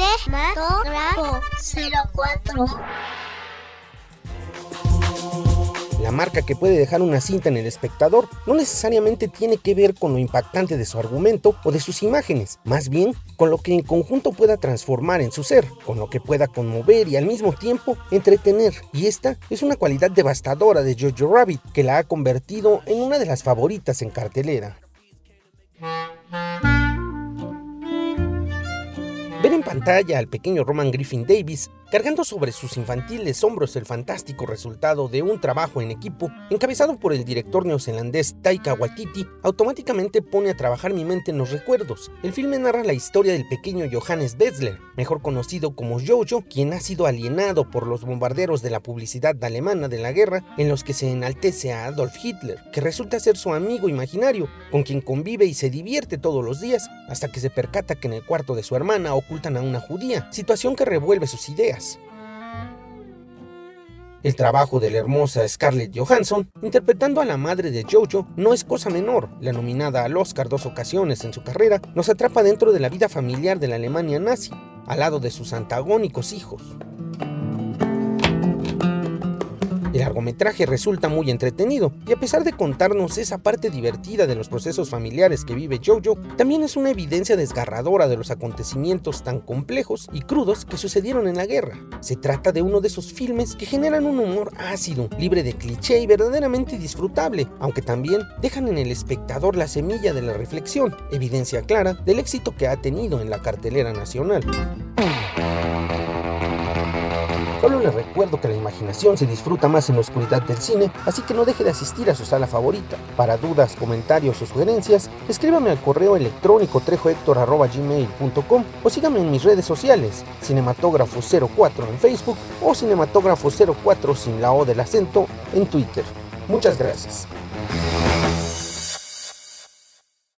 Cinematógrafo 04. La marca que puede dejar una cinta en el espectador no necesariamente tiene que ver con lo impactante de su argumento o de sus imágenes, más bien con lo que en conjunto pueda transformar en su ser, con lo que pueda conmover y al mismo tiempo entretener. Y esta es una cualidad devastadora de Jojo Rabbit que la ha convertido en una de las favoritas en cartelera. Pantalla al pequeño Roman Griffin Davis cargando sobre sus infantiles hombros el fantástico resultado de un trabajo en equipo encabezado por el director neozelandés Taika Waititi, automáticamente pone a trabajar mi mente en los recuerdos. El filme narra la historia del pequeño Johannes Betzler, mejor conocido como Jojo, quien ha sido alienado por los bombarderos de la publicidad alemana de la guerra en los que se enaltece a Adolf Hitler, que resulta ser su amigo imaginario, con quien convive y se divierte todos los días, hasta que se percata que en el cuarto de su hermana ocultan a una judía, situación que revuelve sus ideas. El trabajo de la hermosa Scarlett Johansson, interpretando a la madre de Jojo, no es cosa menor. La nominada al Oscar dos ocasiones en su carrera nos atrapa dentro de la vida familiar de la Alemania nazi, al lado de sus antagónicos hijos. El largometraje resulta muy entretenido y a pesar de contarnos esa parte divertida de los procesos familiares que vive Jojo, también es una evidencia desgarradora de los acontecimientos tan complejos y crudos que sucedieron en la guerra. Se trata de uno de esos filmes que generan un humor ácido, libre de cliché y verdaderamente disfrutable, aunque también dejan en el espectador la semilla de la reflexión, evidencia clara del éxito que ha tenido en la cartelera nacional. Solo les recuerdo que la imaginación se disfruta más en la oscuridad del cine, así que no deje de asistir a su sala favorita. Para dudas, comentarios o sugerencias, escríbame al correo electrónico trejohector.gmail.com o síganme en mis redes sociales, Cinematógrafo04 en Facebook o Cinematógrafo04 sin la O del acento en Twitter. Muchas gracias.